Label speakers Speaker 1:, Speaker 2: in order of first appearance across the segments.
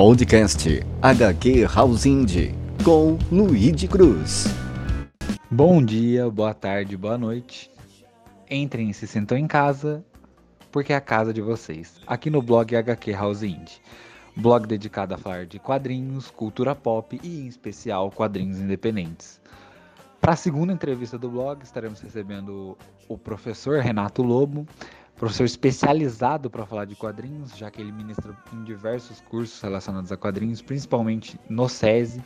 Speaker 1: Podcast HQ House Indie com Luigi Cruz.
Speaker 2: Bom dia, boa tarde, boa noite. Entrem e se sentam em casa, porque é a casa de vocês. Aqui no blog HQ House Indie. Blog dedicado a falar de quadrinhos, cultura pop e, em especial, quadrinhos independentes. Para a segunda entrevista do blog, estaremos recebendo o professor Renato Lobo, professor especializado para falar de quadrinhos, já que ele ministra em diversos cursos relacionados a quadrinhos, principalmente no SESI,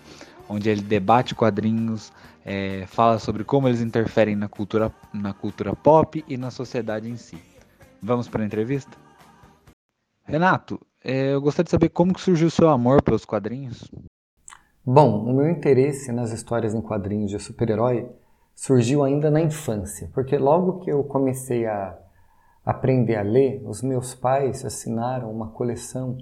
Speaker 2: onde ele debate quadrinhos, é, fala sobre como eles interferem na cultura, na cultura pop e na sociedade em si. Vamos para a entrevista? Renato, é, eu gostaria de saber como que surgiu o seu amor pelos quadrinhos.
Speaker 3: Bom, o meu interesse nas histórias em quadrinhos de super-herói surgiu ainda na infância, porque logo que eu comecei a aprender a ler, os meus pais assinaram uma coleção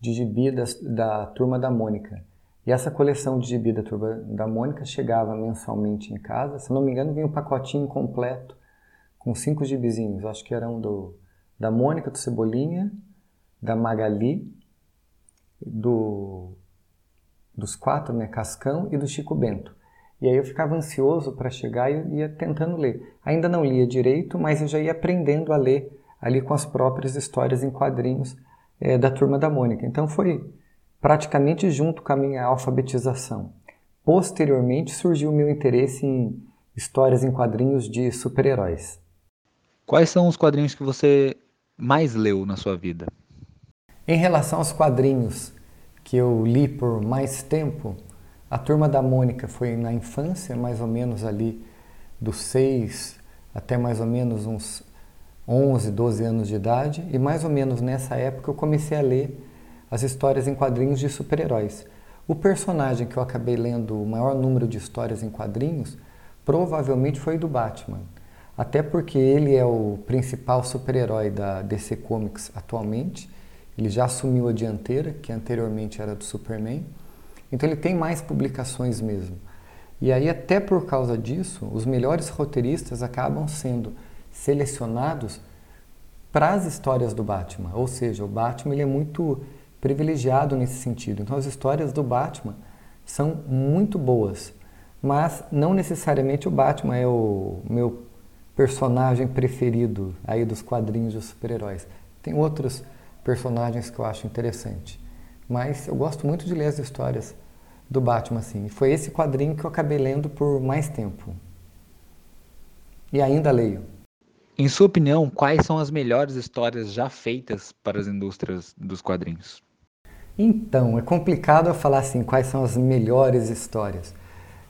Speaker 3: de gibi das, da Turma da Mônica. E essa coleção de gibi da Turma da Mônica chegava mensalmente em casa. Se não me engano, vinha um pacotinho completo com cinco gibizinhos. Acho que eram do, da Mônica, do Cebolinha, da Magali, do, dos quatro, né, Cascão e do Chico Bento. E aí eu ficava ansioso para chegar e ia tentando ler. Ainda não lia direito, mas eu já ia aprendendo a ler ali com as próprias histórias em quadrinhos é, da Turma da Mônica. Então foi praticamente junto com a minha alfabetização. Posteriormente surgiu o meu interesse em histórias em quadrinhos de super-heróis.
Speaker 2: Quais são os quadrinhos que você mais leu na sua vida?
Speaker 3: Em relação aos quadrinhos que eu li por mais tempo, a turma da Mônica foi na infância, mais ou menos ali dos 6 até mais ou menos uns 11, 12 anos de idade, e mais ou menos nessa época eu comecei a ler as histórias em quadrinhos de super-heróis. O personagem que eu acabei lendo o maior número de histórias em quadrinhos provavelmente foi do Batman. Até porque ele é o principal super-herói da DC Comics atualmente. Ele já assumiu a dianteira, que anteriormente era do Superman. Então ele tem mais publicações mesmo. E aí até por causa disso, os melhores roteiristas acabam sendo selecionados para as histórias do Batman. Ou seja, o Batman ele é muito privilegiado nesse sentido. Então as histórias do Batman são muito boas, mas não necessariamente o Batman é o meu personagem preferido aí dos quadrinhos de super-heróis. Tem outros personagens que eu acho interessante. Mas eu gosto muito de ler as histórias do Batman, assim. E foi esse quadrinho que eu acabei lendo por mais tempo. E ainda leio.
Speaker 2: Em sua opinião, quais são as melhores histórias já feitas para as indústrias dos quadrinhos?
Speaker 3: Então, é complicado eu falar assim, quais são as melhores histórias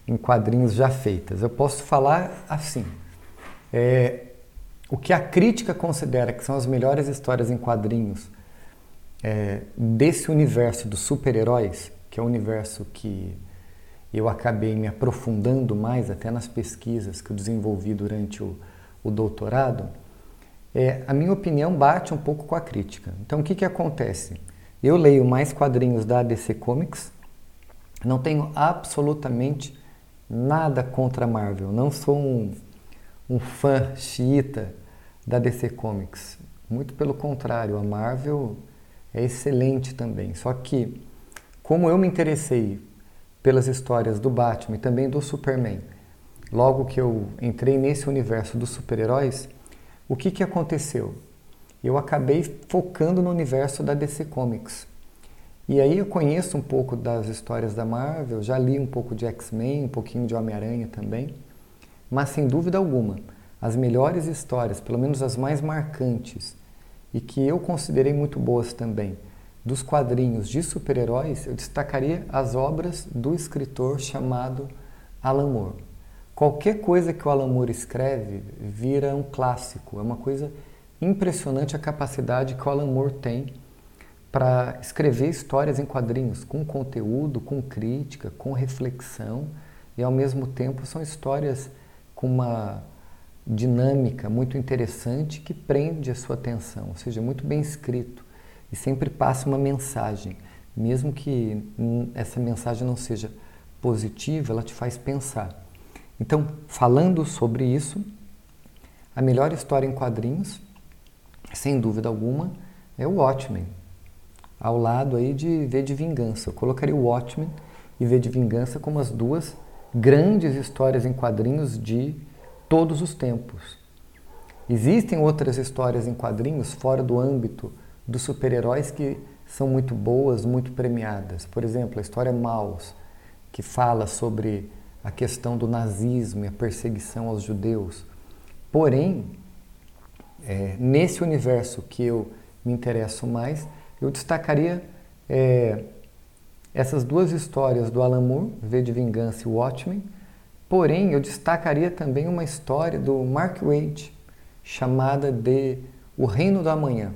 Speaker 3: em quadrinhos já feitas. Eu posso falar assim, é, o que a crítica considera que são as melhores histórias em quadrinhos é, desse universo dos super-heróis, que é o universo que eu acabei me aprofundando mais até nas pesquisas que eu desenvolvi durante o, o doutorado, é, a minha opinião bate um pouco com a crítica. Então, o que, que acontece? Eu leio mais quadrinhos da DC Comics, não tenho absolutamente nada contra a Marvel, não sou um, um fã xiita da DC Comics. Muito pelo contrário, a Marvel é excelente também. Só que, como eu me interessei pelas histórias do Batman e também do Superman, logo que eu entrei nesse universo dos super-heróis, o que, que aconteceu? Eu acabei focando no universo da DC Comics. E aí eu conheço um pouco das histórias da Marvel, já li um pouco de X-Men, um pouquinho de Homem-Aranha também, mas sem dúvida alguma, as melhores histórias, pelo menos as mais marcantes, e que eu considerei muito boas também. Dos quadrinhos de super-heróis, eu destacaria as obras do escritor chamado Alan Moore. Qualquer coisa que o Alan Moore escreve vira um clássico. É uma coisa impressionante a capacidade que o Alan Moore tem para escrever histórias em quadrinhos com conteúdo, com crítica, com reflexão e ao mesmo tempo são histórias com uma dinâmica muito interessante que prende a sua atenção, ou seja, muito bem escrito e sempre passa uma mensagem, mesmo que essa mensagem não seja positiva, ela te faz pensar. Então, falando sobre isso, a melhor história em quadrinhos, sem dúvida alguma, é o Watchmen. ao lado aí de V de Vingança. Eu colocaria o Watchmen e V de Vingança como as duas grandes histórias em quadrinhos de todos os tempos. Existem outras histórias em quadrinhos fora do âmbito dos super-heróis que são muito boas, muito premiadas. Por exemplo, a história Maus, que fala sobre a questão do nazismo e a perseguição aos judeus. Porém, é, nesse universo que eu me interesso mais, eu destacaria é, essas duas histórias do Alan Moore, V de Vingança e Watchmen, porém eu destacaria também uma história do Mark Waid, chamada de O Reino do Amanhã,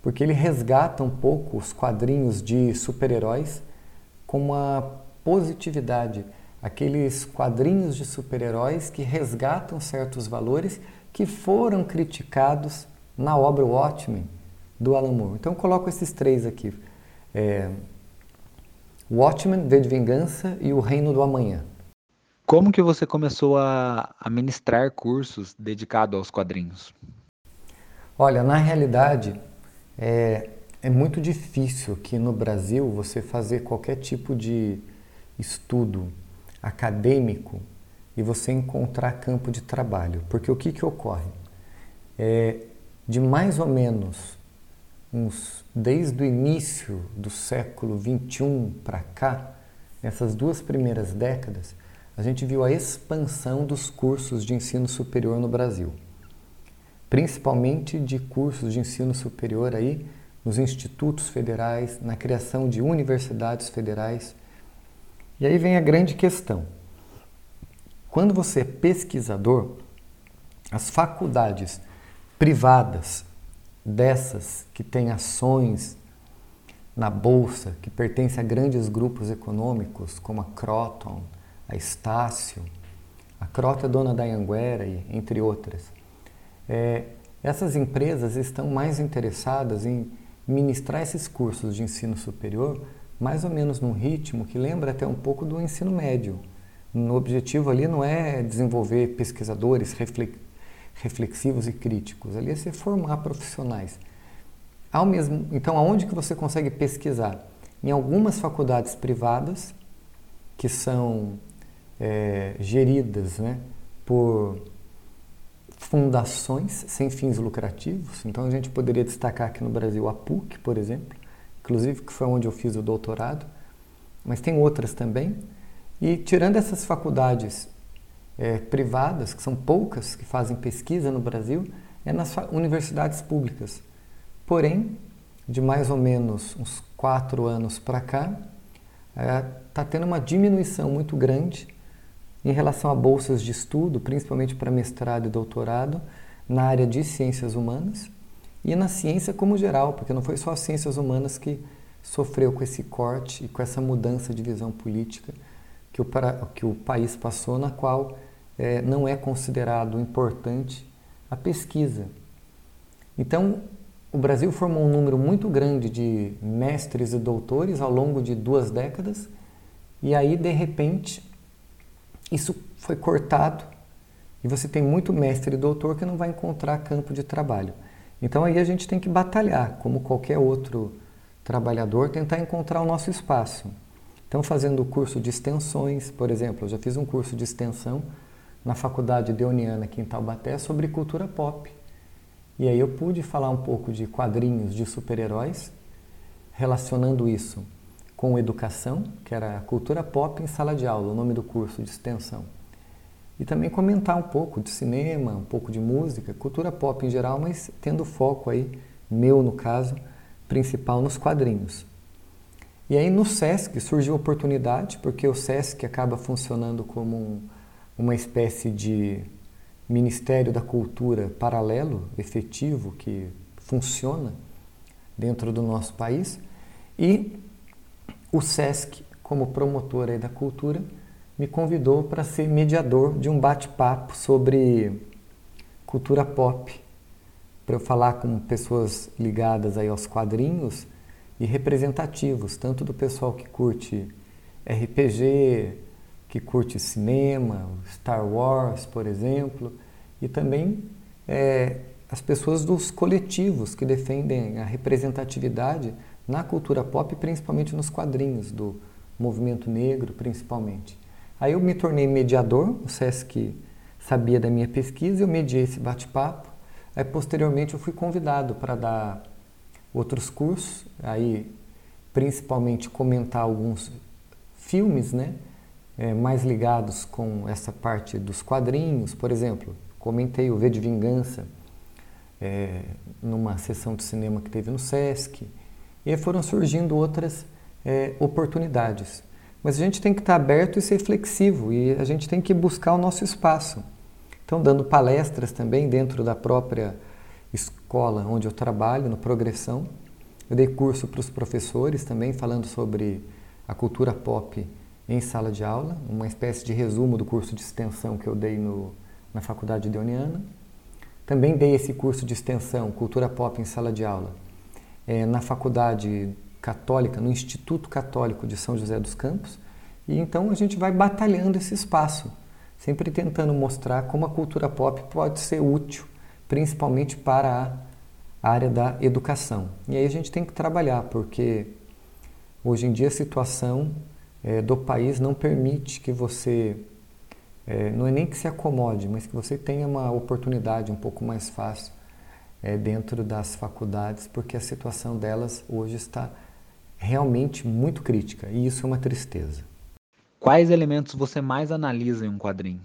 Speaker 3: porque ele resgata um pouco os quadrinhos de super-heróis com uma positividade, aqueles quadrinhos de super-heróis que resgatam certos valores que foram criticados na obra Watchmen do Alan Moore. Então eu coloco esses três aqui. É, Watchmen, V de Vingança e O Reino do Amanhã.
Speaker 2: Como que você começou a, a ministrar cursos dedicados aos quadrinhos?
Speaker 3: Olha, na realidade, é, é muito difícil que no Brasil você fazer qualquer tipo de estudo acadêmico e você encontrar campo de trabalho. Porque o que, que ocorre? É, de mais ou menos uns, desde o início do século XXI para cá, nessas duas primeiras décadas, a gente viu a expansão dos cursos de ensino superior no Brasil. Principalmente de cursos de ensino superior aí nos institutos federais, na criação de universidades federais. E aí vem a grande questão. Quando você é pesquisador, as faculdades privadas dessas que têm ações na bolsa, que pertencem a grandes grupos econômicos, como a Croton, a Estácio, a Croton é dona da Anguera, entre outras. É, essas empresas estão mais interessadas em ministrar esses cursos de ensino superior mais ou menos num ritmo que lembra até um pouco do ensino médio. O objetivo ali não é desenvolver pesquisadores reflexivos e críticos, ali é se formar profissionais. Ao mesmo, então, aonde que você consegue pesquisar? Em algumas faculdades privadas que são é, geridas né, por fundações sem fins lucrativos. Então, a gente poderia destacar aqui no Brasil a PUC, por exemplo, inclusive que foi onde eu fiz o doutorado, mas tem outras também. E tirando essas faculdades é, privadas, que são poucas que fazem pesquisa no Brasil, é nas universidades públicas. Porém, de mais ou menos uns quatro anos para cá, está é, tá tendo uma diminuição muito grande em relação a bolsas de estudo, principalmente para mestrado e doutorado, na área de ciências humanas e na ciência como geral, porque não foi só as ciências humanas que sofreu com esse corte e com essa mudança de visão política que o, que o país passou, na qual é, não é considerado importante a pesquisa. Então, o Brasil formou um número muito grande de mestres e doutores ao longo de duas décadas, e aí, de repente, isso foi cortado e você tem muito mestre e doutor que não vai encontrar campo de trabalho. Então, aí a gente tem que batalhar, como qualquer outro trabalhador, tentar encontrar o nosso espaço. Então, fazendo curso de extensões, por exemplo, eu já fiz um curso de extensão na Faculdade Deoniana aqui em Taubaté sobre cultura pop. E aí eu pude falar um pouco de quadrinhos de super-heróis, relacionando isso com educação, que era cultura pop em sala de aula, o nome do curso de extensão. E também comentar um pouco de cinema, um pouco de música, cultura pop em geral, mas tendo foco aí, meu no caso, principal nos quadrinhos. E aí no SESC surgiu a oportunidade, porque o SESC acaba funcionando como um, uma espécie de Ministério da Cultura paralelo, efetivo, que funciona dentro do nosso país. E o SESC, como promotor da cultura, me convidou para ser mediador de um bate-papo sobre cultura pop, para eu falar com pessoas ligadas aí aos quadrinhos e representativos, tanto do pessoal que curte RPG, que curte cinema, Star Wars, por exemplo, e também é, as pessoas dos coletivos que defendem a representatividade na cultura pop, principalmente nos quadrinhos do movimento negro, principalmente. Aí eu me tornei mediador, o SESC sabia da minha pesquisa, eu mediei esse bate-papo. Aí posteriormente eu fui convidado para dar outros cursos, aí principalmente comentar alguns filmes, né, é, mais ligados com essa parte dos quadrinhos, por exemplo, comentei o V de Vingança é, numa sessão de cinema que teve no Sesc, e aí foram surgindo outras é, oportunidades. Mas a gente tem que estar aberto e ser flexível, e a gente tem que buscar o nosso espaço. Então, dando palestras também dentro da própria escola onde eu trabalho, no Progressão. Eu dei curso para os professores também, falando sobre a cultura pop em sala de aula, uma espécie de resumo do curso de extensão que eu dei no, na Faculdade de Uniana. Também dei esse curso de extensão, Cultura Pop em Sala de Aula, é, na Faculdade Católica, no Instituto Católico de São José dos Campos. E então a gente vai batalhando esse espaço, sempre tentando mostrar como a cultura pop pode ser útil, principalmente para a área da educação. E aí a gente tem que trabalhar, porque hoje em dia a situação é, do país não permite que você é, não é nem que se acomode, mas que você tenha uma oportunidade um pouco mais fácil é, dentro das faculdades, porque a situação delas hoje está realmente muito crítica e isso é uma tristeza.
Speaker 2: Quais elementos você mais analisa em um quadrinho?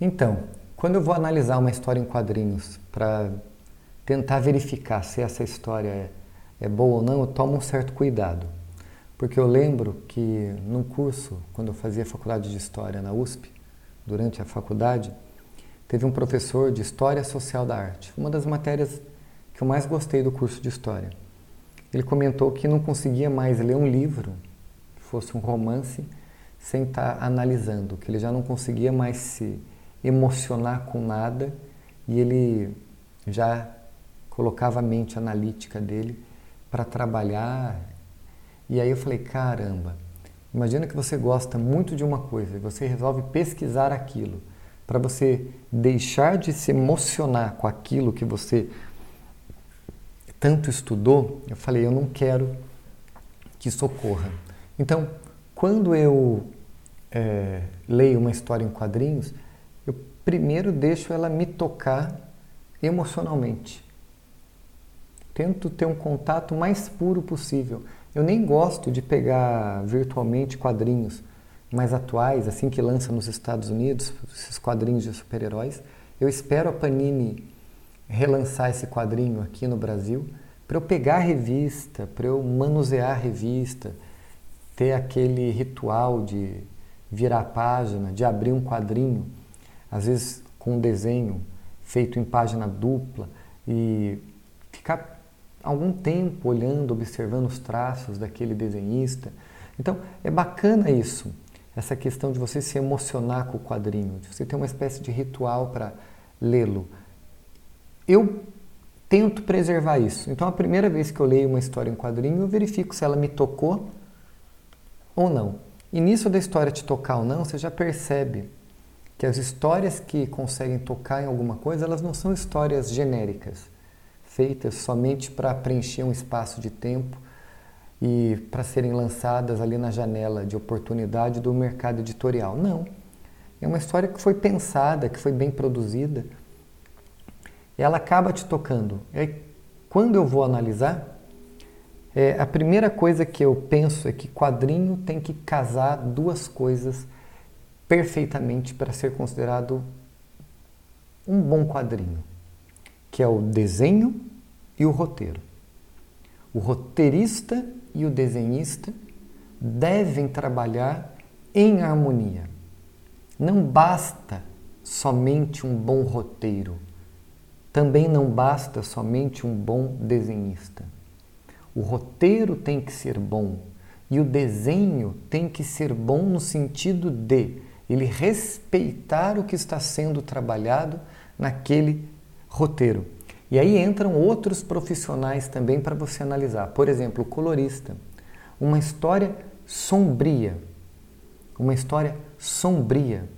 Speaker 3: Então, quando eu vou analisar uma história em quadrinhos para tentar verificar se essa história é, é boa ou não, eu tomo um certo cuidado. Porque eu lembro que num curso, quando eu fazia faculdade de História na USP, durante a faculdade, teve um professor de História Social da Arte, uma das matérias que eu mais gostei do curso de História. Ele comentou que não conseguia mais ler um livro, que fosse um romance, sem estar analisando, que ele já não conseguia mais se emocionar com nada e ele já colocava a mente analítica dele para trabalhar e aí eu falei, caramba, imagina que você gosta muito de uma coisa e você resolve pesquisar aquilo. Para você deixar de se emocionar com aquilo que você tanto estudou, eu falei, eu não quero que isso ocorra. Então, quando eu é, leio uma história em quadrinhos, eu primeiro deixo ela me tocar emocionalmente. Tento ter um contato mais puro possível. Eu nem gosto de pegar virtualmente quadrinhos mais atuais, assim que lança nos Estados Unidos, esses quadrinhos de super-heróis. Eu espero a Panini relançar esse quadrinho aqui no Brasil para eu pegar a revista, para eu manusear a revista, ter aquele ritual de virar a página, de abrir um quadrinho, às vezes com um desenho feito em página dupla e ficar algum tempo olhando, observando os traços daquele desenhista. Então, é bacana isso, essa questão de você se emocionar com o quadrinho, de você ter uma espécie de ritual para lê-lo. Eu tento preservar isso. Então, a primeira vez que eu leio uma história em quadrinho, eu verifico se ela me tocou ou não. E nisso da história te tocar ou não, você já percebe que as histórias que conseguem tocar em alguma coisa, elas não são histórias genéricas feitas somente para preencher um espaço de tempo e para serem lançadas ali na janela de oportunidade do mercado editorial. Não. É uma história que foi pensada, que foi bem produzida. Ela acaba te tocando. E quando eu vou analisar, é, a primeira coisa que eu penso é que quadrinho tem que casar duas coisas perfeitamente para ser considerado um bom quadrinho que é o desenho e o roteiro. O roteirista e o desenhista devem trabalhar em harmonia. Não basta somente um bom roteiro, também não basta somente um bom desenhista. O roteiro tem que ser bom e o desenho tem que ser bom no sentido de ele respeitar o que está sendo trabalhado naquele roteiro. E aí entram outros profissionais também para você analisar. Por exemplo, o colorista. Uma história sombria. Uma história sombria.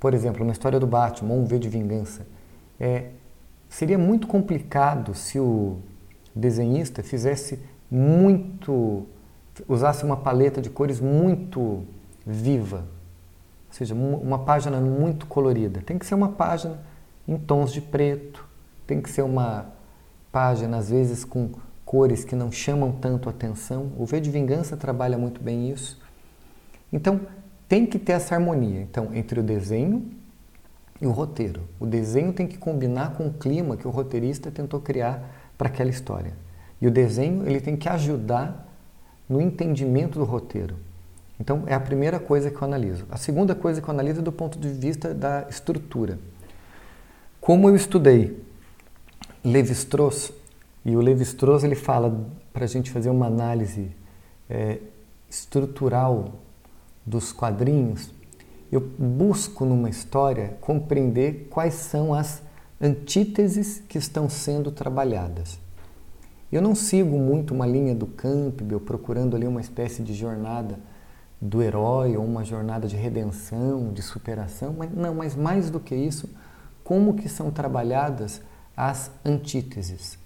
Speaker 3: Por exemplo, uma história do Batman, um V de Vingança. É, seria muito complicado se o desenhista fizesse muito, usasse uma paleta de cores muito viva, ou seja, uma página muito colorida. Tem que ser uma página em tons de preto, tem que ser uma página às vezes com cores que não chamam tanto atenção. O V de Vingança trabalha muito bem isso. Então, tem que ter essa harmonia então, entre o desenho e o roteiro. O desenho tem que combinar com o clima que o roteirista tentou criar para aquela história. E o desenho ele tem que ajudar no entendimento do roteiro. Então, é a primeira coisa que eu analiso. A segunda coisa que eu analiso é do ponto de vista da estrutura. Como eu estudei Levi-Strauss, e o Levi-Strauss ele fala para a gente fazer uma análise é, estrutural dos quadrinhos, eu busco numa história compreender quais são as antíteses que estão sendo trabalhadas. Eu não sigo muito uma linha do Campbell procurando ali uma espécie de jornada do herói ou uma jornada de redenção, de superação, mas não, mas mais do que isso, como que são trabalhadas as antíteses.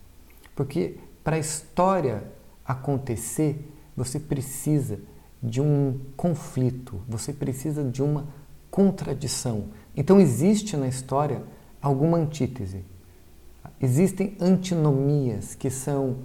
Speaker 3: Porque para a história acontecer, você precisa de um conflito, você precisa de uma contradição. Então existe na história alguma antítese. Existem antinomias que são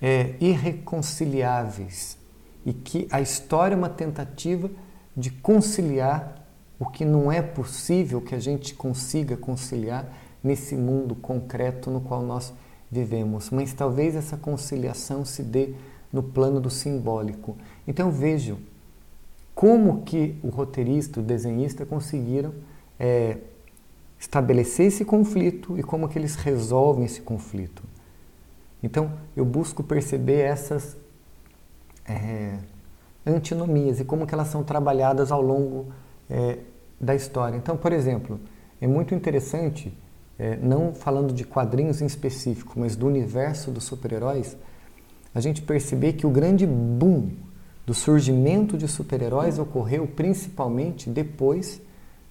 Speaker 3: é, irreconciliáveis e que a história é uma tentativa de conciliar o que não é possível que a gente consiga conciliar nesse mundo concreto no qual nós vivemos. Mas talvez essa conciliação se dê no plano do simbólico. Então vejo como que o roteirista, o desenhista conseguiram é, estabelecer esse conflito e como que eles resolvem esse conflito. Então eu busco perceber essas é, antinomias e como que elas são trabalhadas ao longo é, da história. Então, por exemplo, é muito interessante, é, não falando de quadrinhos em específico, mas do universo dos super-heróis, a gente perceber que o grande boom do surgimento de super-heróis ocorreu principalmente depois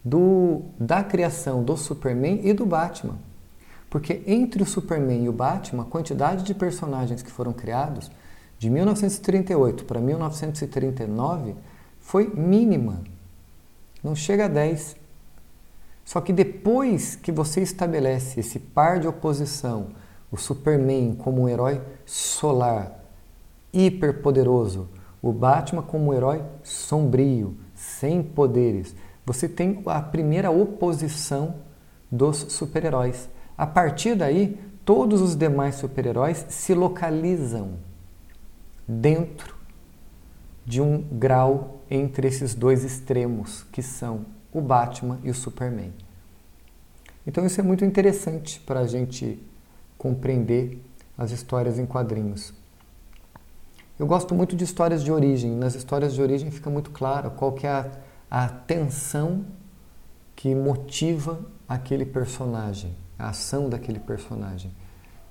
Speaker 3: do, da criação do Superman e do Batman. Porque entre o Superman e o Batman, a quantidade de personagens que foram criados de 1938 para 1939 foi mínima. Não chega a 10. Só que depois que você estabelece esse par de oposição, o Superman como um herói solar, hiperpoderoso, o Batman como um herói sombrio, sem poderes, você tem a primeira oposição dos super-heróis. A partir daí, todos os demais super-heróis se localizam dentro de um grau entre esses dois extremos, que são o Batman e o Superman. Então, isso é muito interessante para a gente compreender as histórias em quadrinhos. Eu gosto muito de histórias de origem. Nas histórias de origem fica muito claro qual que é a, a tensão que motiva aquele personagem, a ação daquele personagem.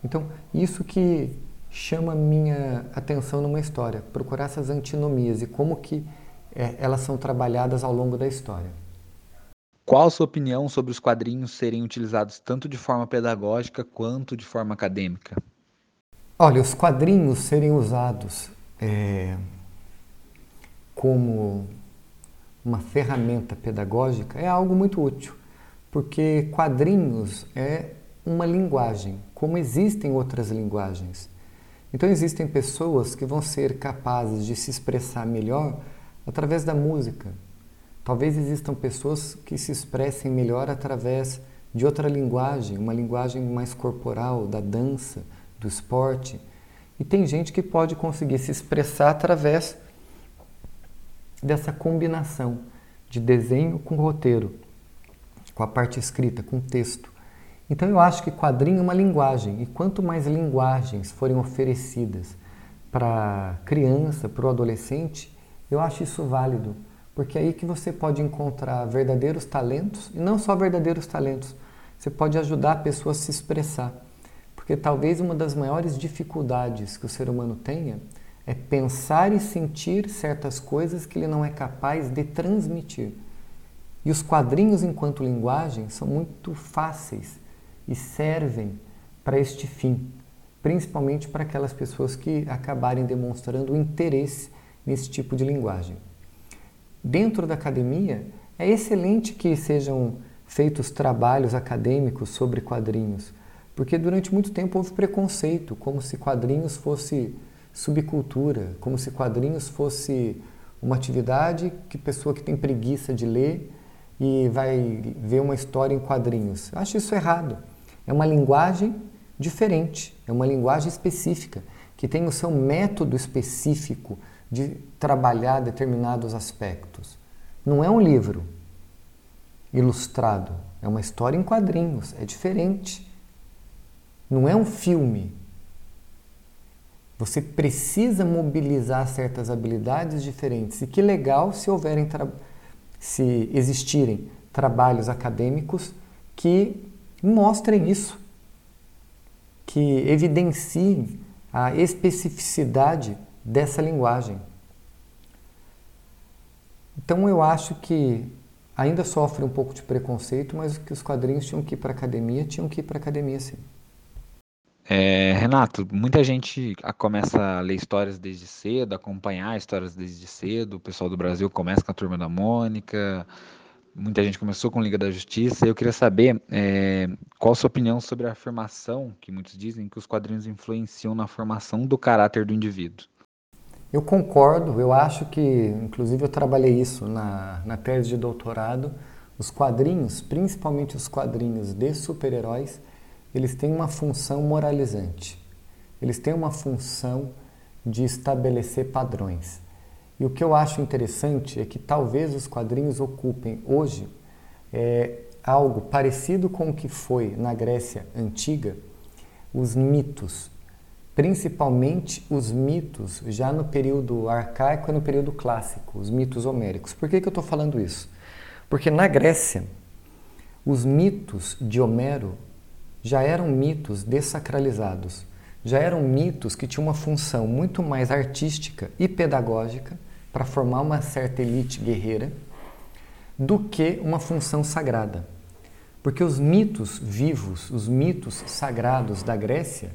Speaker 3: Então, isso que chama minha atenção numa história, procurar essas antinomias e como que é, elas são trabalhadas ao longo da história.
Speaker 2: Qual a sua opinião sobre os quadrinhos serem utilizados tanto de forma pedagógica quanto de forma acadêmica?
Speaker 3: Olha, os quadrinhos serem usados é, como uma ferramenta pedagógica é algo muito útil, porque quadrinhos é uma linguagem, como existem outras linguagens. Então existem pessoas que vão ser capazes de se expressar melhor através da música. Talvez existam pessoas que se expressem melhor através de outra linguagem, uma linguagem mais corporal, da dança, do esporte. E tem gente que pode conseguir se expressar através dessa combinação de desenho com roteiro, com a parte escrita, com texto. Então eu acho que quadrinho é uma linguagem, e quanto mais linguagens forem oferecidas para criança, para o adolescente, eu acho isso válido, porque é aí que você pode encontrar verdadeiros talentos, e não só verdadeiros talentos, você pode ajudar a pessoa a se expressar. Porque talvez uma das maiores dificuldades que o ser humano tenha é pensar e sentir certas coisas que ele não é capaz de transmitir. E os quadrinhos, enquanto linguagem, são muito fáceis e servem para este fim, principalmente para aquelas pessoas que acabarem demonstrando interesse nesse tipo de linguagem. Dentro da academia, é excelente que sejam feitos trabalhos acadêmicos sobre quadrinhos, porque durante muito tempo houve preconceito, como se quadrinhos fosse subcultura, como se quadrinhos fosse uma atividade que pessoa que tem preguiça de ler e vai ver uma história em quadrinhos. Eu acho isso errado. É uma linguagem diferente, é uma linguagem específica, que tem o seu método específico de trabalhar determinados aspectos. Não é um livro ilustrado, é uma história em quadrinhos, é diferente. Não é um filme. Você precisa mobilizar certas habilidades diferentes. E que legal se houverem se existirem trabalhos acadêmicos que mostrem isso, que evidenciem a especificidade dessa linguagem. Então eu acho que ainda sofre um pouco de preconceito, mas que os quadrinhos tinham que ir para academia, tinham que ir para academia sim.
Speaker 2: É, Renato, muita gente começa a ler histórias desde cedo, acompanhar histórias desde cedo. O pessoal do Brasil começa com a Turma da Mônica, muita gente começou com Liga da Justiça. Eu queria saber é, qual a sua opinião sobre a afirmação que muitos dizem que os quadrinhos influenciam na formação do caráter do indivíduo.
Speaker 3: Eu concordo, eu acho que, inclusive, eu trabalhei isso na, na tese de doutorado. Os quadrinhos, principalmente os quadrinhos de super-heróis, eles têm uma função moralizante. Eles têm uma função de estabelecer padrões. E o que eu acho interessante é que talvez os quadrinhos ocupem hoje é, algo parecido com o que foi na Grécia antiga, os mitos, principalmente os mitos já no período arcaico e no período clássico, os mitos homéricos. Por que, que eu estou falando isso? Porque na Grécia, os mitos de Homero já eram mitos desacralizados, já eram mitos que tinham uma função muito mais artística e pedagógica para formar uma certa elite guerreira do que uma função sagrada. Porque os mitos vivos, os mitos sagrados da Grécia,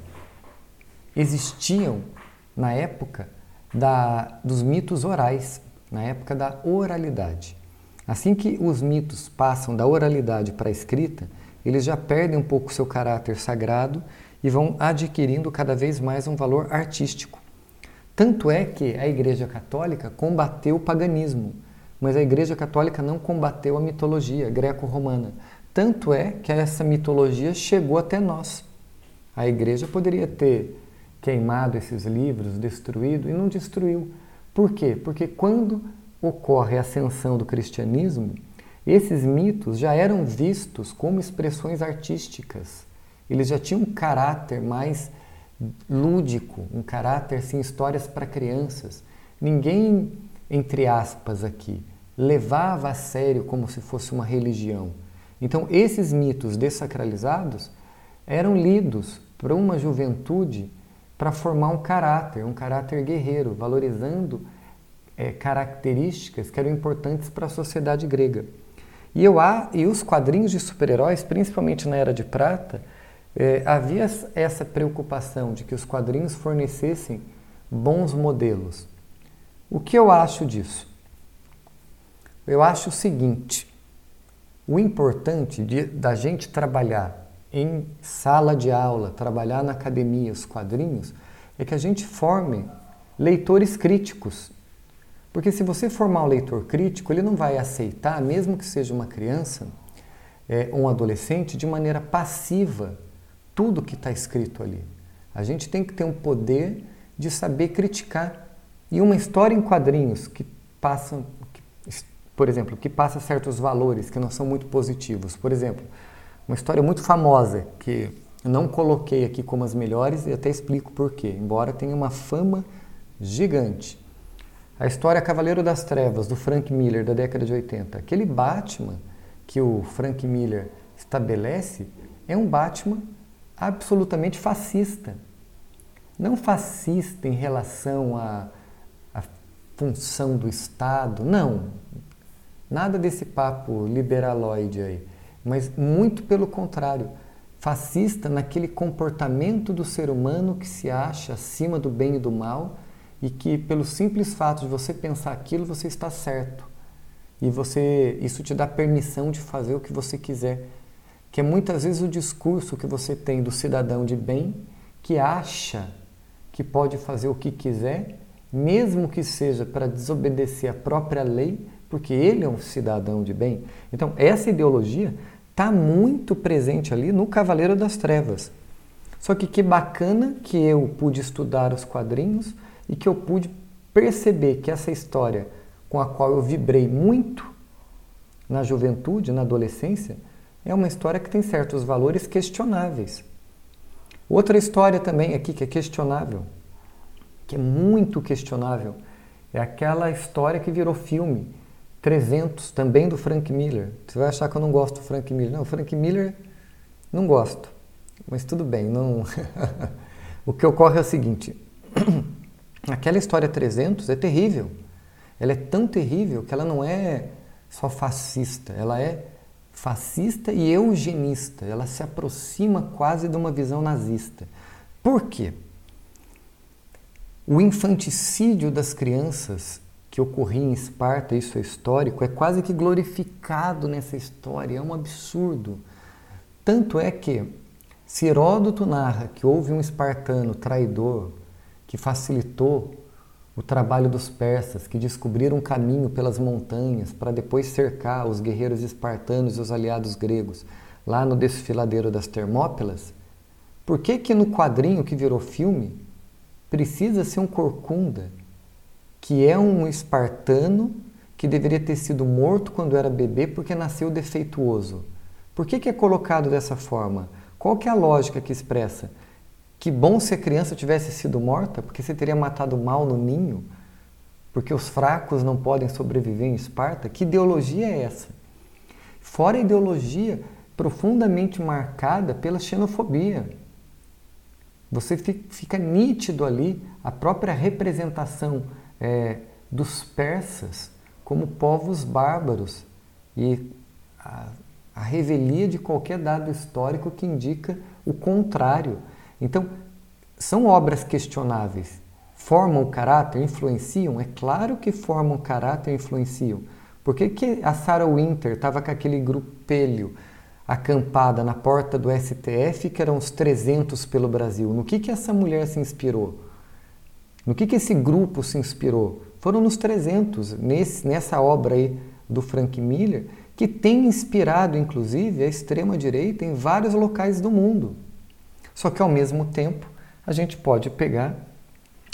Speaker 3: existiam na época da, dos mitos orais, na época da oralidade. Assim que os mitos passam da oralidade para a escrita, eles já perdem um pouco seu caráter sagrado e vão adquirindo cada vez mais um valor artístico. Tanto é que a Igreja Católica combateu o paganismo, mas a Igreja Católica não combateu a mitologia greco-romana. Tanto é que essa mitologia chegou até nós. A Igreja poderia ter queimado esses livros, destruído, e não destruiu. Por quê? Porque quando ocorre a ascensão do cristianismo, esses mitos já eram vistos como expressões artísticas. Eles já tinham um caráter mais lúdico, um caráter assim, histórias para crianças. Ninguém, entre aspas aqui, levava a sério como se fosse uma religião. Então, esses mitos desacralizados eram lidos para uma juventude para formar um caráter, um caráter guerreiro, valorizando é, características que eram importantes para a sociedade grega. E, eu, e os quadrinhos de super-heróis, principalmente na Era de Prata, é, havia essa preocupação de que os quadrinhos fornecessem bons modelos. O que eu acho disso? Eu acho o seguinte: o importante de, da gente trabalhar em sala de aula, trabalhar na academia os quadrinhos, é que a gente forme leitores críticos porque se você formar um leitor crítico, ele não vai aceitar, mesmo que seja uma criança, é, um adolescente, de maneira passiva tudo que está escrito ali. A gente tem que ter um poder de saber criticar. E uma história em quadrinhos que passa, que, por exemplo, que passa certos valores que não são muito positivos. Por exemplo, uma história muito famosa que eu não coloquei aqui como as melhores e até explico por quê, embora tenha uma fama gigante. A história Cavaleiro das Trevas, do Frank Miller, da década de 80. Aquele Batman que o Frank Miller estabelece é um Batman absolutamente fascista. Não fascista em relação à, à função do Estado, não. Nada desse papo liberaloide aí. Mas muito pelo contrário. fascista naquele comportamento do ser humano que se acha acima do bem e do mal e que pelo simples fato de você pensar aquilo você está certo e você isso te dá permissão de fazer o que você quiser que é muitas vezes o discurso que você tem do cidadão de bem que acha que pode fazer o que quiser mesmo que seja para desobedecer a própria lei porque ele é um cidadão de bem então essa ideologia está muito presente ali no Cavaleiro das Trevas só que que bacana que eu pude estudar os quadrinhos e que eu pude perceber que essa história com a qual eu vibrei muito na juventude, na adolescência, é uma história que tem certos valores questionáveis. Outra história também aqui que é questionável, que é muito questionável, é aquela história que virou filme, 300, também do Frank Miller. Você vai achar que eu não gosto do Frank Miller. Não, Frank Miller não gosto, mas tudo bem. Não... o que ocorre é o seguinte: Aquela história 300 é terrível. Ela é tão terrível que ela não é só fascista, ela é fascista e eugenista. Ela se aproxima quase de uma visão nazista. Por quê? O infanticídio das crianças que ocorria em Esparta, isso é histórico, é quase que glorificado nessa história, é um absurdo. Tanto é que, se Heródoto narra que houve um espartano traidor, que facilitou o trabalho dos persas, que descobriram um caminho pelas montanhas para depois cercar os guerreiros espartanos e os aliados gregos lá no desfiladeiro das Termópilas, por que que no quadrinho que virou filme precisa ser um corcunda, que é um espartano que deveria ter sido morto quando era bebê porque nasceu defeituoso? Por que que é colocado dessa forma? Qual que é a lógica que expressa? Que bom se a criança tivesse sido morta, porque você teria matado mal no ninho, porque os fracos não podem sobreviver em Esparta. Que ideologia é essa? Fora a ideologia profundamente marcada pela xenofobia. Você fica nítido ali a própria representação é, dos persas como povos bárbaros e a, a revelia de qualquer dado histórico que indica o contrário. Então, são obras questionáveis. Formam o caráter, influenciam? É claro que formam caráter e influenciam. Por que, que a Sarah Winter estava com aquele grupelho acampada na porta do STF, que eram uns 300 pelo Brasil? No que, que essa mulher se inspirou? No que, que esse grupo se inspirou? Foram nos 300, nesse, nessa obra aí do Frank Miller, que tem inspirado, inclusive, a extrema-direita em vários locais do mundo. Só que ao mesmo tempo a gente pode pegar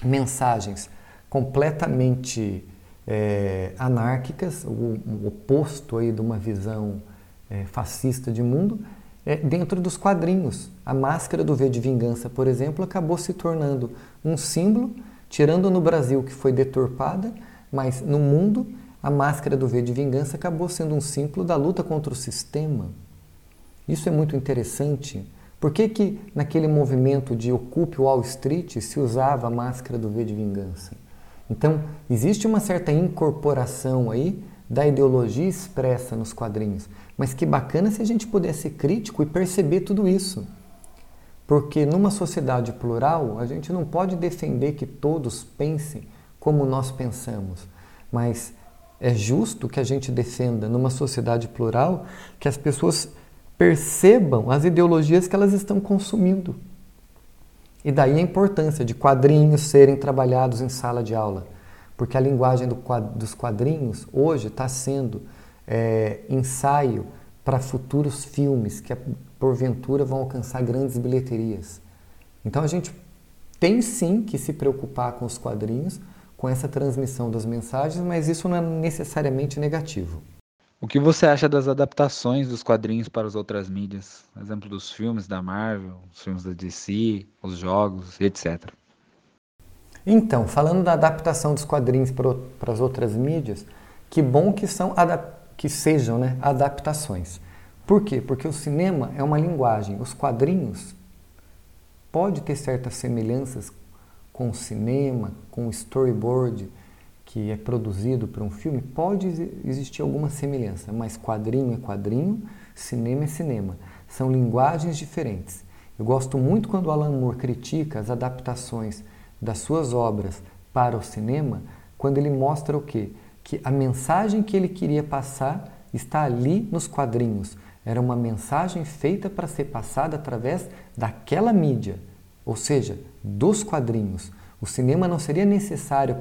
Speaker 3: mensagens completamente é, anárquicas, o, o, oposto aí de uma visão é, fascista de mundo, é, dentro dos quadrinhos. A máscara do V de Vingança, por exemplo, acabou se tornando um símbolo, tirando no Brasil que foi deturpada, mas no mundo a máscara do V de Vingança acabou sendo um símbolo da luta contra o sistema. Isso é muito interessante por que, que naquele movimento de ocupe Wall Street se usava a máscara do V de vingança? Então, existe uma certa incorporação aí da ideologia expressa nos quadrinhos. Mas que bacana se a gente pudesse ser crítico e perceber tudo isso. Porque numa sociedade plural, a gente não pode defender que todos pensem como nós pensamos, mas é justo que a gente defenda numa sociedade plural que as pessoas percebam as ideologias que elas estão consumindo. E daí a importância de quadrinhos serem trabalhados em sala de aula, porque a linguagem do dos quadrinhos hoje está sendo é, ensaio para futuros filmes que porventura vão alcançar grandes bilheterias. Então a gente tem sim que se preocupar com os quadrinhos, com essa transmissão das mensagens, mas isso não é necessariamente negativo.
Speaker 2: O que você acha das adaptações dos quadrinhos para as outras mídias? Exemplo dos filmes da Marvel, os filmes da DC, os jogos, etc.
Speaker 3: Então, falando da adaptação dos quadrinhos para, as outras mídias, que bom que são que sejam né, adaptações. Por quê? Porque o cinema é uma linguagem. Os quadrinhos pode ter certas semelhanças com o cinema, com o storyboard, que é produzido para um filme, pode existir alguma semelhança, mas quadrinho é quadrinho, cinema é cinema. são linguagens diferentes. Eu gosto muito quando o Alan Moore critica as adaptações das suas obras para o cinema, quando ele mostra o quê? Que a mensagem que ele queria passar está ali nos quadrinhos. Era uma mensagem feita para ser passada através daquela mídia, ou seja, dos quadrinhos. O cinema não seria necessário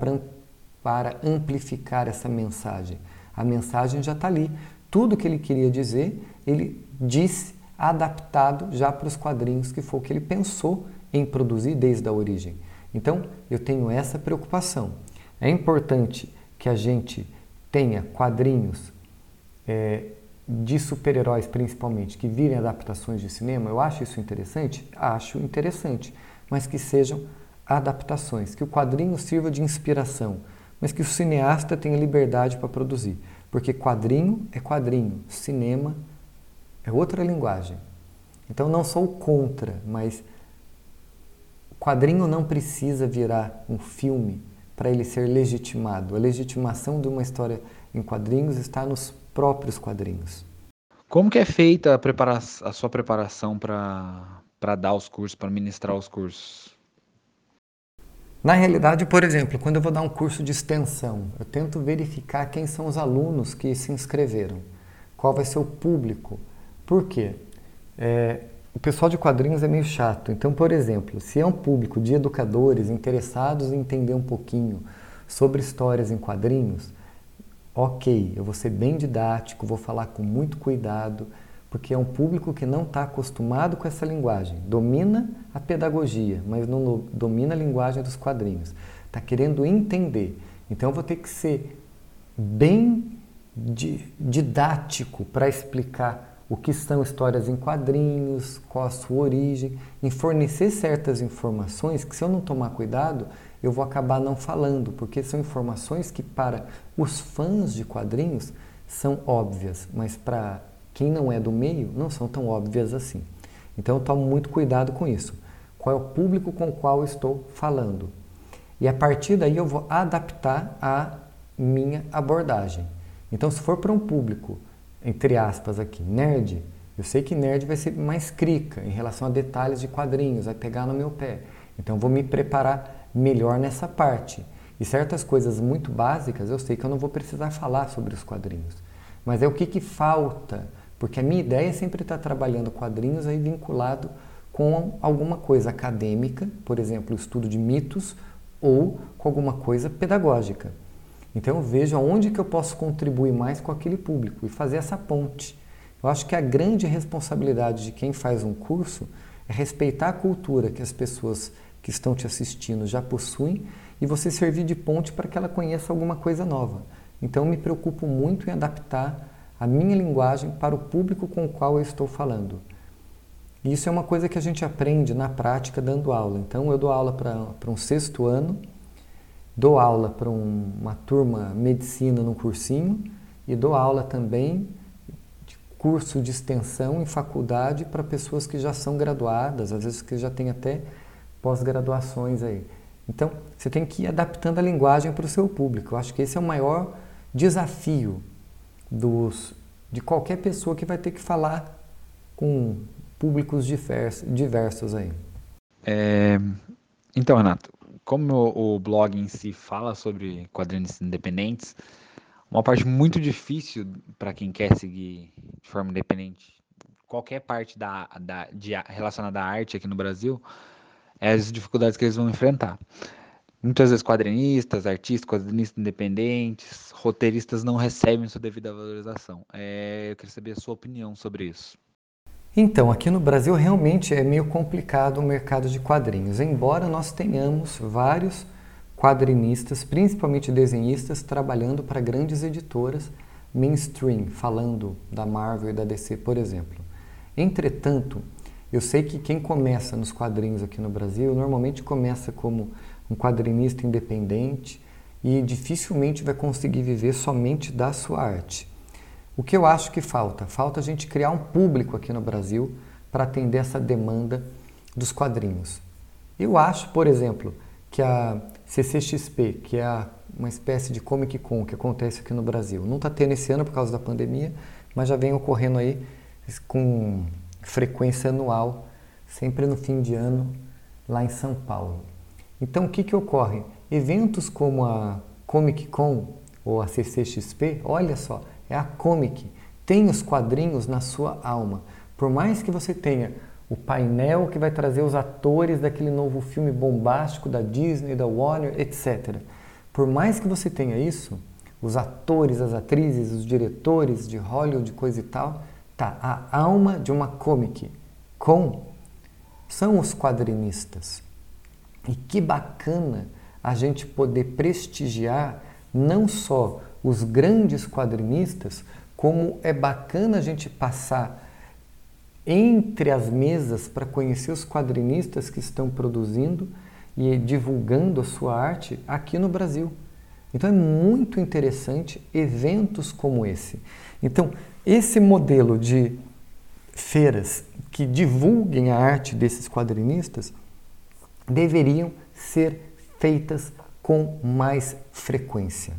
Speaker 3: para, amplificar essa mensagem. A mensagem já está ali. Tudo que ele queria dizer, ele disse adaptado já para os quadrinhos, que foi o que ele pensou em produzir desde a origem. Então, eu tenho essa preocupação. É importante que a gente tenha quadrinhos é, de super-heróis, principalmente, que virem adaptações de cinema. Eu acho isso interessante? Acho interessante, mas que sejam adaptações, que o quadrinho sirva de inspiração, mas que o cineasta tenha liberdade para produzir. Porque quadrinho é quadrinho, cinema é outra linguagem. Então não sou contra, mas quadrinho não precisa virar um filme para ele ser legitimado. A legitimação de uma história em quadrinhos está nos próprios quadrinhos.
Speaker 2: Como que é feita a, preparação, a sua preparação para dar os cursos, para ministrar os cursos?
Speaker 3: Na realidade, por exemplo, quando eu vou dar um curso de extensão, eu tento verificar quem são os alunos que se inscreveram, qual vai ser o público. Por quê? É, o pessoal de quadrinhos é meio chato. Então, por exemplo, se é um público de educadores interessados em entender um pouquinho sobre histórias em quadrinhos, ok, eu vou ser bem didático, vou falar com muito cuidado, porque é um público que não está acostumado com essa linguagem. Domina a pedagogia, mas não domina a linguagem dos quadrinhos. Está querendo entender. Então, eu vou ter que ser bem didático para explicar o que são histórias em quadrinhos, qual a sua origem, em fornecer certas informações que, se eu não tomar cuidado, eu vou acabar não falando, porque são informações que, para os fãs de quadrinhos, são óbvias, mas para quem não é do meio, não são tão óbvias assim. Então, eu tomo muito cuidado com isso. Qual é o público com o qual eu estou falando? E a partir daí eu vou adaptar a minha abordagem. Então, se for para um público entre aspas aqui, nerd, eu sei que nerd vai ser mais crica em relação a detalhes de quadrinhos, vai pegar no meu pé. Então vou me preparar melhor nessa parte. E certas coisas muito básicas eu sei que eu não vou precisar falar sobre os quadrinhos. Mas é o que, que falta, porque a minha ideia é sempre estar trabalhando quadrinhos aí vinculado com alguma coisa acadêmica, por exemplo, estudo de mitos, ou com alguma coisa pedagógica. Então eu vejo aonde que eu posso contribuir mais com aquele público e fazer essa ponte. Eu acho que a grande responsabilidade de quem faz um curso é respeitar a cultura que as pessoas que estão te assistindo já possuem e você servir de ponte para que ela conheça alguma coisa nova. Então me preocupo muito em adaptar a minha linguagem para o público com o qual eu estou falando. E isso é uma coisa que a gente aprende na prática dando aula. Então eu dou aula para um sexto ano Dou aula para um, uma turma medicina no cursinho e dou aula também de curso de extensão em faculdade para pessoas que já são graduadas, às vezes que já têm até pós-graduações aí. Então, você tem que ir adaptando a linguagem para o seu público. Eu acho que esse é o maior desafio dos, de qualquer pessoa que vai ter que falar com públicos diversos, diversos aí.
Speaker 2: É, então, Renato, como o, o blog em si fala sobre quadrinhos independentes, uma parte muito difícil para quem quer seguir de forma independente qualquer parte da, da, de, relacionada à arte aqui no Brasil é as dificuldades que eles vão enfrentar. Muitas vezes quadrinistas, artistas, quadrinistas independentes, roteiristas não recebem sua devida valorização. É, eu queria saber a sua opinião sobre isso.
Speaker 3: Então, aqui no Brasil realmente é meio complicado o mercado de quadrinhos, embora nós tenhamos vários quadrinistas, principalmente desenhistas, trabalhando para grandes editoras mainstream, falando da Marvel e da DC, por exemplo. Entretanto, eu sei que quem começa nos quadrinhos aqui no Brasil normalmente começa como um quadrinista independente e dificilmente vai conseguir viver somente da sua arte. O que eu acho que falta? Falta a gente criar um público aqui no Brasil para atender essa demanda dos quadrinhos. Eu acho, por exemplo, que a CCXP, que é uma espécie de Comic Con que acontece aqui no Brasil, não está tendo esse ano por causa da pandemia, mas já vem ocorrendo aí com frequência anual, sempre no fim de ano, lá em São Paulo. Então, o que, que ocorre? Eventos como a Comic Con ou a CCXP, olha só, é a Comic, tem os quadrinhos na sua alma. Por mais que você tenha o painel que vai trazer os atores daquele novo filme bombástico da Disney, da Warner, etc. Por mais que você tenha isso, os atores, as atrizes, os diretores de Hollywood, coisa e tal, tá, a alma de uma comic com são os quadrinistas. E que bacana a gente poder prestigiar não só os grandes quadrinistas, como é bacana a gente passar entre as mesas para conhecer os quadrinistas que estão produzindo e divulgando a sua arte aqui no Brasil. Então é muito interessante eventos como esse. Então, esse modelo de feiras que divulguem a arte desses quadrinistas deveriam ser feitas com mais frequência.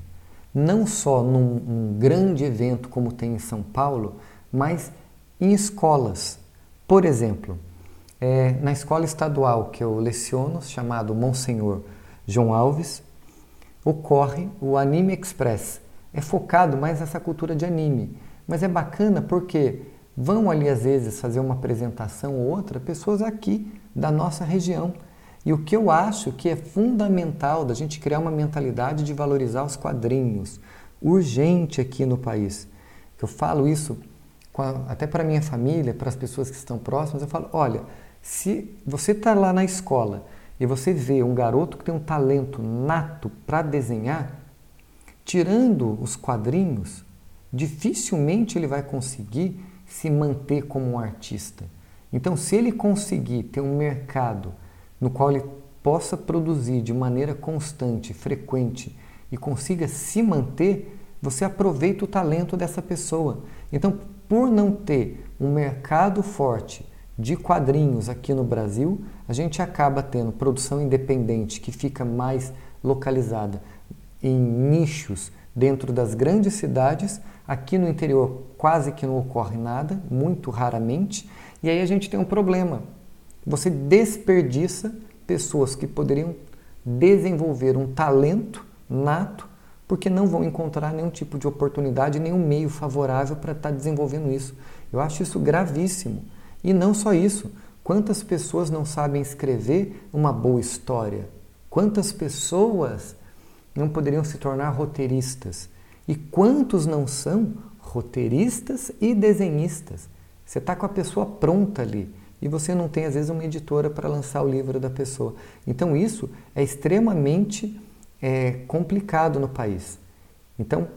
Speaker 3: Não só num, grande evento como tem em São Paulo, mas em escolas. Por exemplo, é, na escola estadual que eu leciono, chamado Monsenhor João Alves, ocorre o Anime Express. É focado mais nessa cultura de anime, mas é bacana porque vão ali às vezes fazer uma apresentação ou outra pessoas aqui da nossa região. E o que eu acho que é fundamental da gente criar uma mentalidade de valorizar os quadrinhos, urgente aqui no país. Eu falo isso a, até para minha família, para as pessoas que estão próximas, eu falo, olha, se você está lá na escola e você vê um garoto que tem um talento nato para desenhar, tirando os quadrinhos, dificilmente ele vai conseguir se manter como um artista. Então, se ele conseguir ter um mercado no qual ele possa produzir de maneira constante, frequente e consiga se manter, você aproveita o talento dessa pessoa. Então, por não ter um mercado forte de quadrinhos aqui no Brasil, a gente acaba tendo produção independente que fica mais localizada em nichos dentro das grandes cidades. Aqui no interior quase que não ocorre nada, muito raramente. E aí a gente tem um problema. Você desperdiça pessoas que poderiam desenvolver um talento nato porque não vão encontrar nenhum tipo de oportunidade, nenhum meio favorável para estar tá desenvolvendo isso. Eu acho isso gravíssimo. E não só isso, quantas pessoas não sabem escrever uma boa história? Quantas pessoas não poderiam se tornar roteiristas? E quantos não são roteiristas e desenhistas? Você está com a pessoa pronta ali e você não tem, às vezes, uma editora para lançar o livro da pessoa. Então, isso é extremamente é, complicado no país. Então,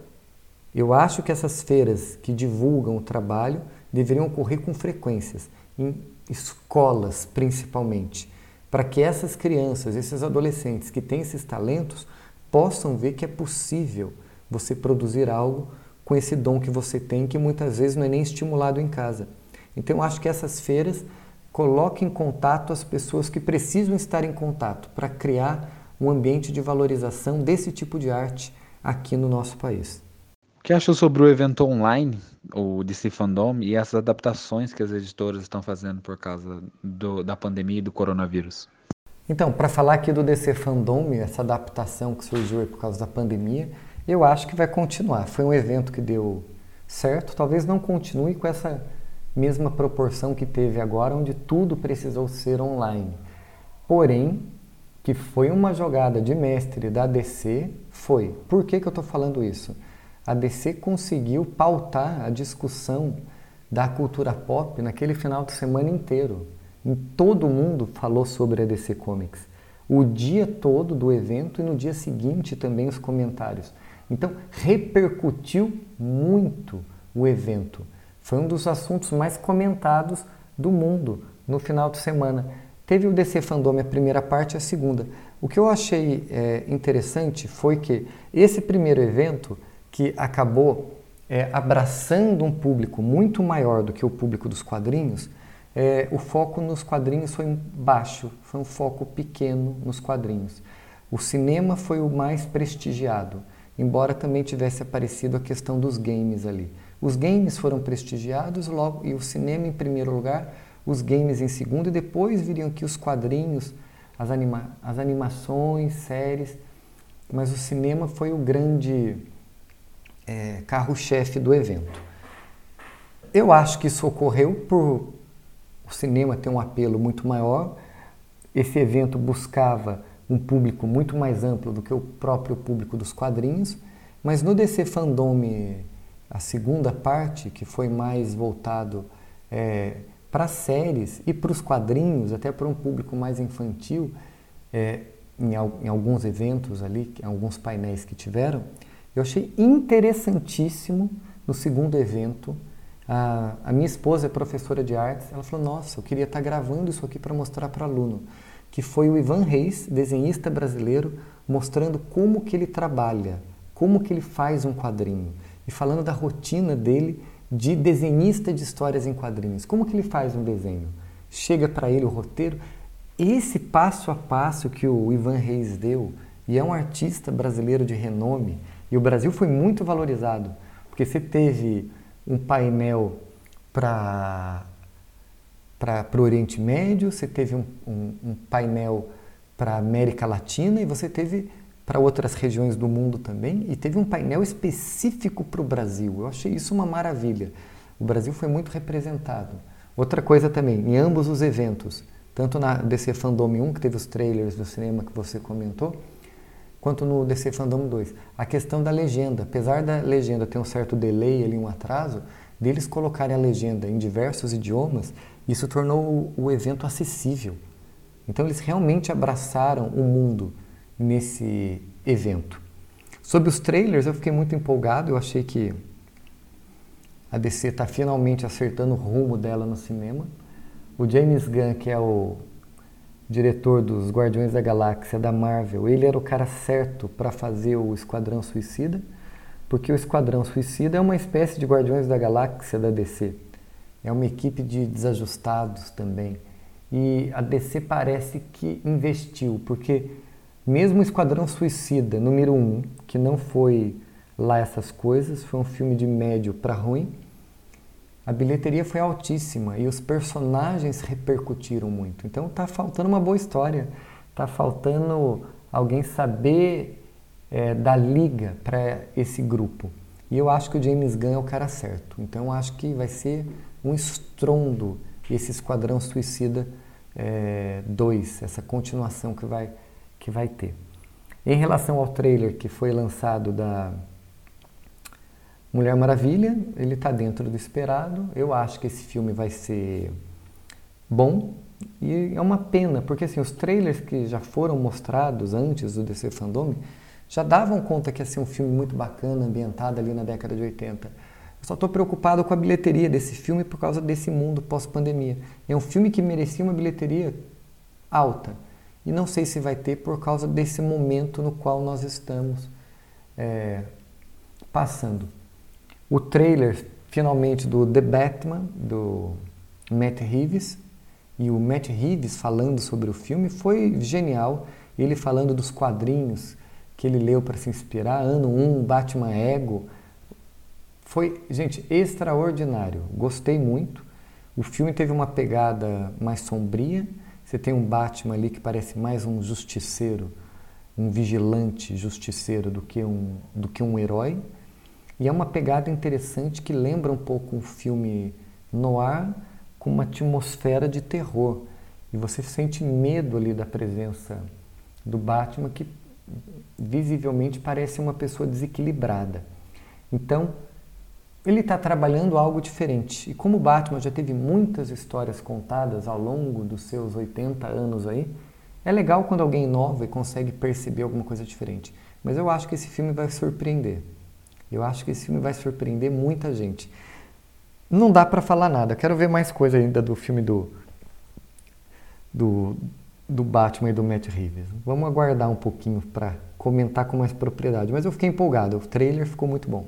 Speaker 3: eu acho que essas feiras que divulgam o trabalho deveriam ocorrer com frequências, em escolas principalmente, para que essas crianças, esses adolescentes que têm esses talentos possam ver que é possível você produzir algo com esse dom que você tem, que muitas vezes não é nem estimulado em casa. Então, acho que essas feiras coloquem em contato as pessoas que precisam estar em contato para criar um ambiente de valorização desse tipo de arte aqui no nosso país.
Speaker 2: Que achou sobre o evento online, o DC Fandom, e essas adaptações que as editoras estão fazendo por causa do, da pandemia e do coronavírus?
Speaker 3: Então, para falar aqui do DC Fandom, essa adaptação que surgiu por causa da pandemia, eu acho que vai continuar. Foi um evento que deu certo, talvez não continue com essa mesma proporção que teve agora, onde tudo precisou ser online. Porém, que foi uma jogada de mestre da DC, foi. Por que, que eu estou falando isso? A DC conseguiu pautar a discussão da cultura pop naquele final de semana inteiro. Todo mundo falou sobre a DC Comics. O dia todo do evento e no dia seguinte também os comentários. Então, repercutiu muito o evento. Foi um dos assuntos mais comentados do mundo no final de semana. Teve o DC Fandom a primeira parte e a segunda. O que eu achei é, interessante foi que esse primeiro evento, que acabou é, abraçando um público muito maior do que o público dos quadrinhos, é, o foco nos quadrinhos foi baixo, foi um foco pequeno nos quadrinhos. O cinema foi o mais prestigiado, embora também tivesse aparecido a questão dos games ali. Os games foram prestigiados logo e o cinema em primeiro lugar, os games em segundo e depois viriam aqui os quadrinhos, as, anima as animações, séries, mas o cinema foi o grande é, carro-chefe do evento. Eu acho que isso ocorreu por o cinema ter um apelo muito maior. Esse evento buscava um público muito mais amplo do que o próprio público dos quadrinhos, mas no DC Fandom, a segunda parte, que foi mais voltado é, para séries e para os quadrinhos, até para um público mais infantil, é, em, em, alguns eventos ali, em alguns painéis que tiveram, eu achei interessantíssimo no segundo evento. A, a minha esposa é professora de artes, ela falou: Nossa, eu queria estar gravando isso aqui para mostrar para aluno que foi o Ivan Reis, desenhista brasileiro, mostrando como que ele trabalha, como que ele faz um quadrinho e falando da rotina dele de desenhista de histórias em quadrinhos. Como que ele faz um desenho? Chega para ele o roteiro. Esse passo a passo que o Ivan Reis deu, e é um artista brasileiro de renome, e o Brasil foi muito valorizado, porque você teve um painel para o Oriente Médio, você teve um, um, um painel para a América Latina e você teve para outras regiões do mundo também e teve um painel específico para o Brasil. Eu achei isso uma maravilha. O Brasil foi muito representado. Outra coisa também, em ambos os eventos, tanto na DC Fandom 1, que teve os trailers do cinema que você comentou, quanto no DC Fandom 2, a questão da legenda. Apesar da legenda ter um certo delay ali, um atraso, deles colocarem a legenda em diversos idiomas, isso tornou o evento acessível. Então eles realmente abraçaram o mundo nesse evento. Sobre os trailers, eu fiquei muito empolgado, eu achei que a DC está finalmente acertando o rumo dela no cinema. O James Gunn, que é o diretor dos Guardiões da Galáxia da Marvel, ele era o cara certo para fazer o Esquadrão Suicida, porque o Esquadrão Suicida é uma espécie de Guardiões da Galáxia da DC. É uma equipe de desajustados também. E a DC parece que investiu, porque mesmo o Esquadrão Suicida, número 1, um, que não foi lá essas coisas, foi um filme de médio para ruim, a bilheteria foi altíssima e os personagens repercutiram muito. Então tá faltando uma boa história, tá faltando alguém saber é, da liga para esse grupo. E eu acho que o James Gunn é o cara certo. Então acho que vai ser um estrondo esse Esquadrão Suicida 2, é, essa continuação que vai, que vai ter. Em relação ao trailer que foi lançado da Mulher Maravilha, ele está dentro do esperado. Eu acho que esse filme vai ser bom e é uma pena, porque assim, os trailers que já foram mostrados antes do DC Fandom já davam conta que ia ser um filme muito bacana, ambientado ali na década de 80. Eu só estou preocupado com a bilheteria desse filme por causa desse mundo pós-pandemia. É um filme que merecia uma bilheteria alta. E não sei se vai ter por causa desse momento no qual nós estamos é, passando. O trailer, finalmente, do The Batman, do Matt Reeves, e o Matt Reeves falando sobre o filme foi genial. Ele falando dos quadrinhos que ele leu para se inspirar, ano 1, Batman Ego, foi, gente, extraordinário. Gostei muito. O filme teve uma pegada mais sombria. Você tem um Batman ali que parece mais um justiceiro, um vigilante justiceiro do que um, do que um herói. E é uma pegada interessante que lembra um pouco um filme noir com uma atmosfera de terror. E você sente medo ali da presença do Batman que visivelmente parece uma pessoa desequilibrada. Então, ele está trabalhando algo diferente. E como Batman já teve muitas histórias contadas ao longo dos seus 80 anos aí, é legal quando alguém inova e consegue perceber alguma coisa diferente. Mas eu acho que esse filme vai surpreender. Eu acho que esse filme vai surpreender muita gente. Não dá para falar nada. Quero ver mais coisa ainda do filme do, do, do Batman e do Matt Reeves. Vamos aguardar um pouquinho para comentar com mais propriedade. Mas eu fiquei empolgado. O trailer ficou muito bom.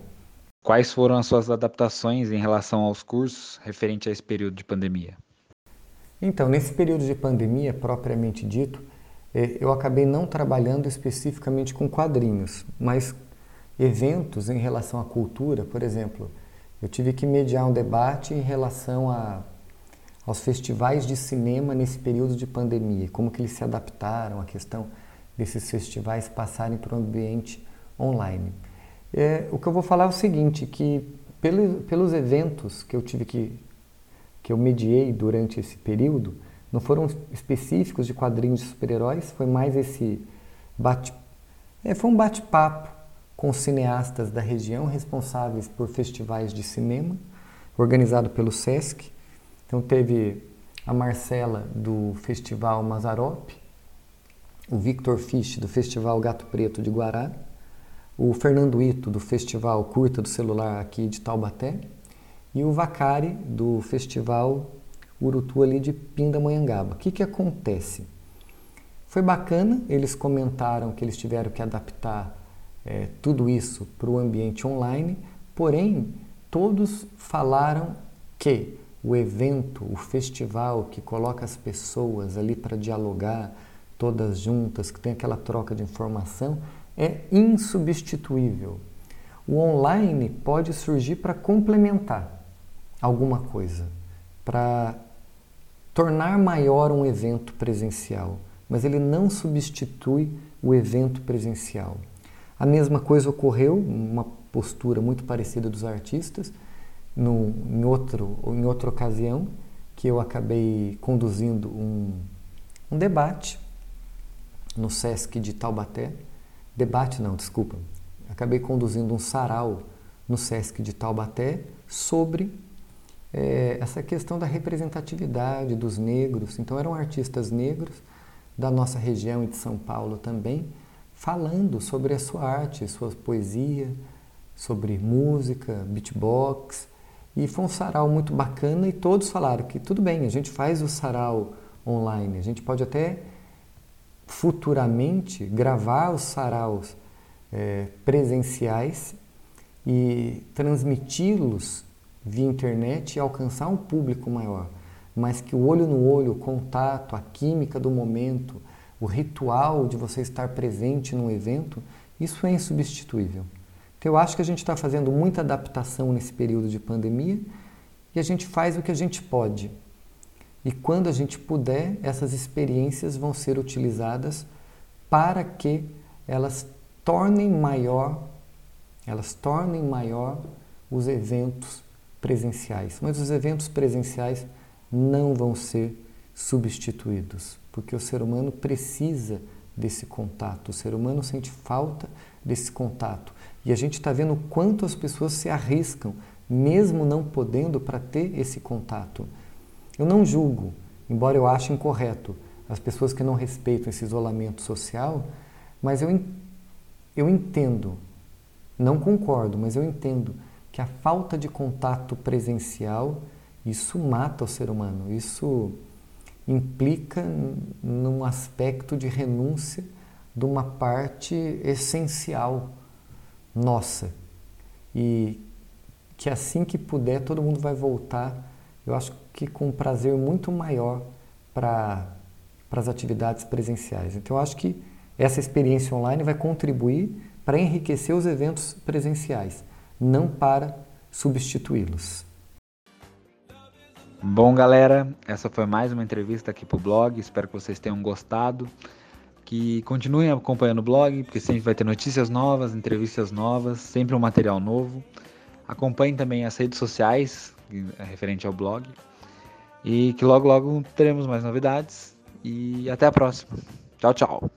Speaker 2: Quais foram as suas adaptações em relação aos cursos referente a esse período de pandemia?
Speaker 3: Então, nesse período de pandemia, propriamente dito, é, eu acabei não trabalhando especificamente com quadrinhos, mas eventos em relação à cultura, por exemplo, Eu tive que mediar um debate em relação a, aos festivais de cinema nesse período de pandemia, como que eles se adaptaram à questão desses festivais passarem para o ambiente online. É, o que eu vou falar é o seguinte, que pelo, pelos eventos que eu tive que que eu mediei durante esse período, não foram específicos de quadrinhos de super-heróis, foi mais esse bate é, foi um bate-papo com cineastas da região responsáveis por festivais de cinema, organizado pelo SESC. Então teve a Marcela do Festival Mazarop, o Victor Fisch do Festival Gato Preto de Guará, o Fernando Ito do Festival Curta do Celular aqui de Taubaté e o Vacari do Festival Urutu ali de Pindamonhangaba. O que, que acontece? Foi bacana, eles comentaram que eles tiveram que adaptar é, tudo isso para o ambiente online, porém, todos falaram que o evento, o festival que coloca as pessoas ali para dialogar, todas juntas, que tem aquela troca de informação, é insubstituível. O online pode surgir para complementar alguma coisa, para tornar maior um evento presencial, mas ele não substitui o evento presencial. A mesma coisa ocorreu, uma postura muito parecida dos artistas, no, em, outro, em outra ocasião, que eu acabei conduzindo um, um debate no SESC de Taubaté. Debate não, desculpa. Acabei conduzindo um sarau no SESC de Taubaté sobre é, essa questão da representatividade dos negros. Então, eram artistas negros da nossa região e de São Paulo também, falando sobre a sua arte, sua poesia, sobre música, beatbox. E foi um sarau muito bacana e todos falaram que tudo bem, a gente faz o sarau online, a gente pode até futuramente gravar os saraus é, presenciais e transmiti-los via internet e alcançar um público maior, mas que o olho no olho, o contato, a química do momento, o ritual de você estar presente num evento, isso é insubstituível. Então eu acho que a gente está fazendo muita adaptação nesse período de pandemia e a gente faz o que a gente pode. E quando a gente puder, essas experiências vão ser utilizadas para que elas tornem maior, elas tornem maior os eventos presenciais. Mas os eventos presenciais não vão ser substituídos, porque o ser humano precisa desse contato, o ser humano sente falta desse contato. E a gente está vendo o quanto as pessoas se arriscam, mesmo não podendo, para ter esse contato. Eu não julgo, embora eu ache incorreto, as pessoas que não respeitam esse isolamento social, mas eu, eu entendo, não concordo, mas eu entendo que a falta de contato presencial, isso mata o ser humano, isso implica num aspecto de renúncia de uma parte essencial nossa. E que assim que puder, todo mundo vai voltar, eu acho que com um prazer muito maior para as atividades presenciais. Então, eu acho que essa experiência online vai contribuir para enriquecer os eventos presenciais não para substituí-los.
Speaker 2: Bom, galera, essa foi mais uma entrevista aqui para o blog. Espero que vocês tenham gostado. Que continuem acompanhando o blog, porque sempre vai ter notícias novas, entrevistas novas, sempre um material novo. Acompanhem também as redes sociais é referente ao blog. E que logo, logo teremos mais novidades. E até a próxima. Tchau, tchau.